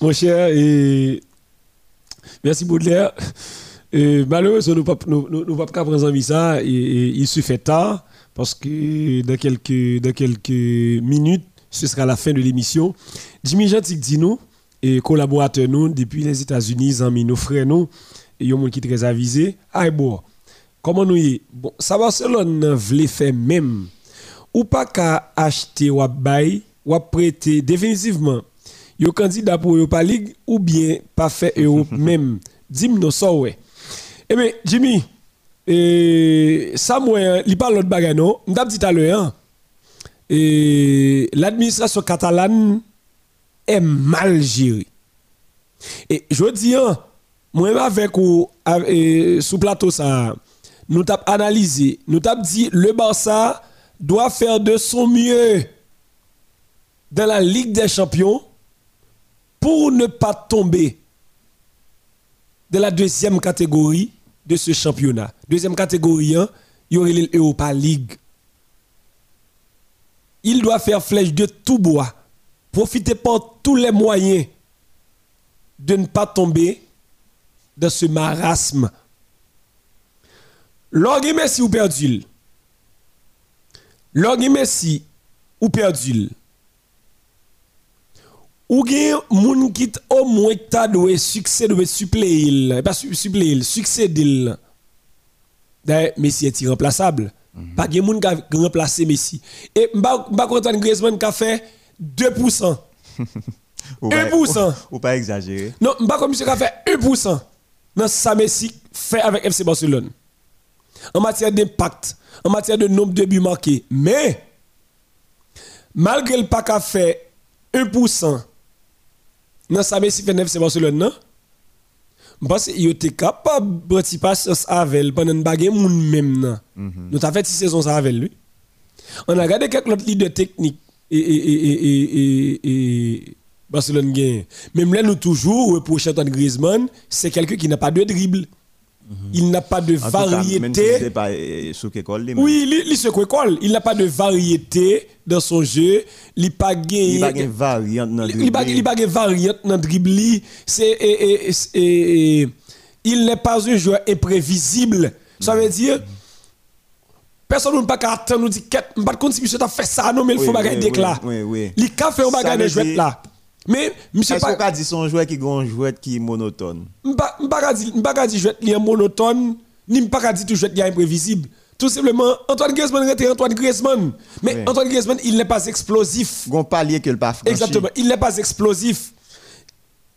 Mon cher, et merci Baudelaire. Malheureusement, nous ne pouvons pas prendre ça. Il se fait tard parce que dans quelques, minutes, ce sera la fin de l'émission. Jimmy Gentil dit nous, et collaborateur nous depuis les États-Unis, amis, nos frères nous, et il y a qui très avisé. Ah bon, comment nous y Bon, ça Barcelone voulait faire même ou pas qu'à acheter ou à bail ou à prêter définitivement yo candidat pour Europa League ou bien pas fait Europe (laughs) même. Dis-moi ça ouais. Eh bien, Jimmy, Et ça, moi, il parle l'autre bagarre, non? Dit tout à l'heure, hein. Et l'administration catalane est mal gérée. Et je dis, hein, moi, avec ou, sous plateau, ça, nous avons analysé, nous avons dit, le Barça doit faire de son mieux dans la Ligue des Champions pour ne pas tomber de la deuxième catégorie de ce championnat. Deuxième catégorie, hein, il y aurait l'Europa League. Il doit faire flèche de tout bois. Profiter par tous les moyens de ne pas tomber dans ce marasme. Lorgue Messi ou perdu. Lorgue Messi ou perdu. Ou gen moun qui au moins ta doué succès de suppléer pas suppléer succéder D'ailleurs Messi est irremplaçable. Mm -hmm. Pas gen moun qui remplacer Messi. Et m'ba m'ba content Griezmann qui a fait 2%. 1%. (laughs) (laughs) Ou pas exagérer. Non, m'ba comme monsieur qui a fait 1% dans ça Messi fait avec FC Barcelone. En matière d'impact, en matière de nombre de buts marqués. Mais malgré le pas qu'a fait 1% dans sa Messi fait c'est Barcelone non parce qu'il était capable de passer patience avec pendant une bagarre même non nous avons fait six saisons avec lui on a regardé quelques autres leaders techniques et et et et et, Barcelone gagne même là nous toujours reprocher Antoine Griezmann c'est quelqu'un qui n'a pas de dribble il n'a pas de variété. pas euh, oui, il se école. Il n'a pas de variété dans son jeu. Il n'a pas de variante dans Il n'a pas de variante dans dribble. C'est il n'est pas un joueur imprévisible. Ça veut dire personne ne peut pas attendre nous dit pas de si monsieur t'a fait ça non mais il faut bagarre. Oui oui. Il a fait un bagarre de là. Mais monsieur pas Est-ce dit son joueur qui joueur qui est monotone? Dit joueur qui est monotone ni dit tout joueur qui est imprévisible. Tout simplement Antoine Griezmann est Antoine Griezmann. Mais Antoine Griezmann, il n'est pas explosif. Gon palier que le pas franchi. Exactement, il n'est pas explosif.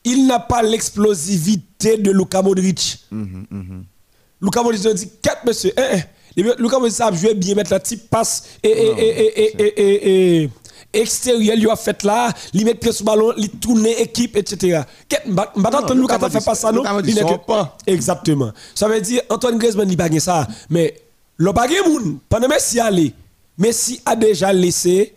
Il n'a pas l'explosivité de Luka Modric. Mm -hmm, Luka Modric a dit 4 monsieur. Eh, eh. Luka Modric a joué bien mettre la type passe et et et extérieur il a fait là, il met pied sur ballon, il tourne équipe etc. M'attends nous quand fait pas ça non, il n'est pas. Exactement. Ça veut dire Antoine Griezmann il pas ça mais le pas moun pendant Messi aller Messi a déjà laissé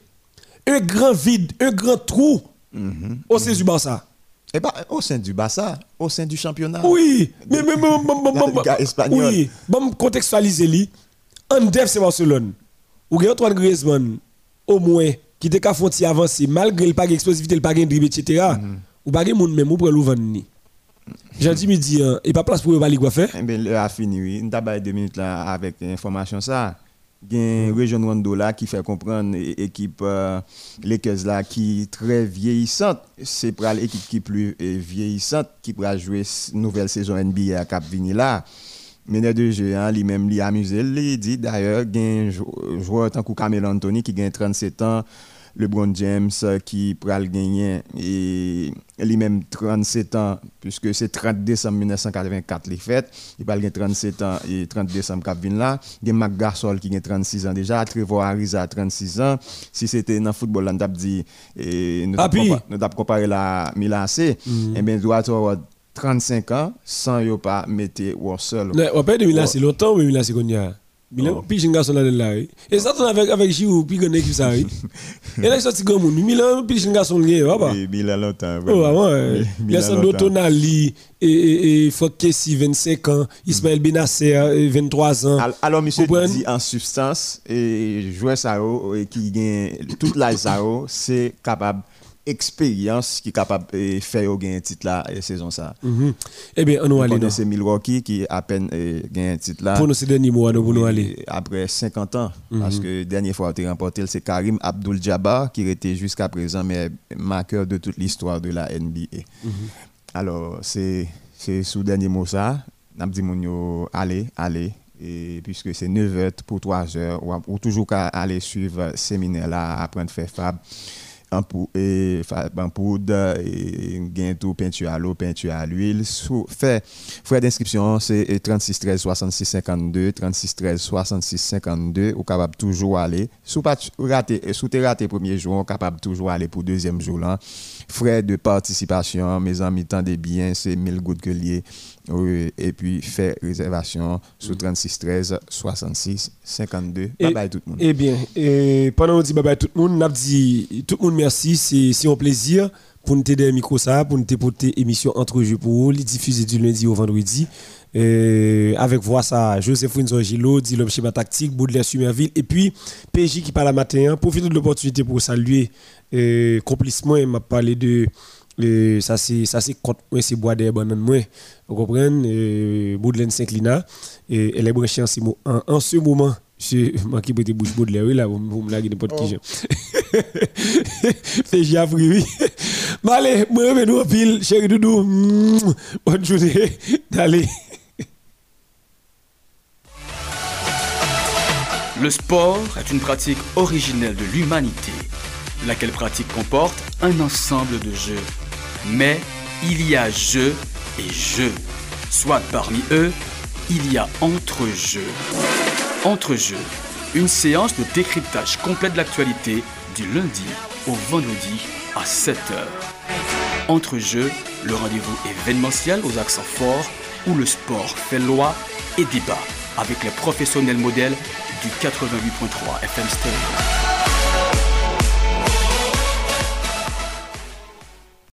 un grand vide, un grand trou mm-hmm. au sein du Barça. Eh ben, au sein du Barça, au sein du championnat. Oui, mais mais bon bon espagnol. Oui, bon contextualiser lui. En def c'est Barcelone. Ou Antoine Griezmann au moins qui te ka fonti avancer malgré le pas d'explosivité, le pas de dribble etc. Ou pas moun même ou pour l'ouvrir ni. J'ai dit midi et pas place pour aller quoi faire. Eh le a fini oui, on t'a deux minutes là avec information ça. Gen région Wando là qui fait comprendre équipe euh, Lakers là qui très vieillissante, c'est pour l'équipe qui plus euh, vieillissante qui pourra jouer nouvelle saison NBA à Cap Vini là. Meneur de jeu, hein, lui-même, lui amusé. Il dit d'ailleurs, il y a un joueur tant que Camille Anthony qui a 37 ans, LeBron James euh, qui pourra le gagner, et lui-même 37 ans, puisque c'est 30 décembre 1984 les fêtes. Il de 37 ans et 30 décembre qui là. Il y a Marc Garsol qui a 36 ans déjà, Trevor Ariza a 36 ans. Si c'était dans le football, on a dit, nous avons comparé la Milan C, et bien, doit 35 ans sans yo pas mettre ou seul. Ouais, on peut dire c'est longtemps mais Milan c'est (laughs) Longtemps. Oh. vraiment. Il y a Sandro Tonali et et et Fokesi 25 ans, Ismaël Benasser 23 ans. Alors monsieur en substance et joueur ça qui gagne toute la ça c'est capable expérience qui est capable de faire un titre là et saison ça. Mm Eh bien, on va aller. C'est Milwaukee qui à peine gagné un titre là. Pour nous, c'est dernier mois, nous aller. Après 50 ans, mhm. parce que dernière fois qu'il a remporté, c'est Karim Abdul Jabbar qui était jusqu'à présent mais marqueur de toute l'histoire de la NBA. Mhm. Alors, c'est sous dernier mot ça. N'a dit allez, allez. Et puisque c'est 9 h pour 3 h ou, toujours qu'à aller suivre séminaire là, apprendre à faire fab et en poudre, et tout peinture à l'eau, peinture à l'huile. Fait, frais d'inscription, c'est 36 13 66 52, 36 13 66 52, ou capable toujours aller. Sous pas raté, sous raté premier jour, capable toujours aller pour deuxième jour. Frais de participation, mes amis, des biens, c'est 1000 gouttes que lié. Et puis, fait réservation sous 36 13 66 52. Bye bye tout le monde. Eh bien, et pendant qu'on dit bye bye tout le monde, on dit tout le monde merci, c'est un plaisir pour nous aider micro ça, pour nous porter émission entre jeux pour vous, diffuser du lundi au vendredi. avec voix ça, Joseph Windsor Gilo, dit tactique, Baudelaire Sumerville, et puis PJ qui parle à matin, profite de l'opportunité pour saluer euh, complissement, il m'a parlé de et ça c'est ça c'est contre moi c'est bois des bananes moi. Vous comprenez Baudelaire s'inclina et elle est branchée en ce moment je moi qui peux bouche Baudelaire là vous me laguez n'importe qui j'ai (laughs) appris oui. Allez moi je nous pile chéri doudou. Bonne journée. Allez. Le sport est une pratique originelle de l'humanité, laquelle pratique comporte un ensemble de jeux. Mais il y a jeu et jeu. Soit parmi eux, il y a entre-jeux. Entre-jeux, une séance de décryptage complet de l'actualité du lundi au vendredi à 7h. Entre-jeux, le rendez-vous événementiel aux accents forts où le sport fait loi et débat avec les professionnels modèles du 88.3 FM Stereo.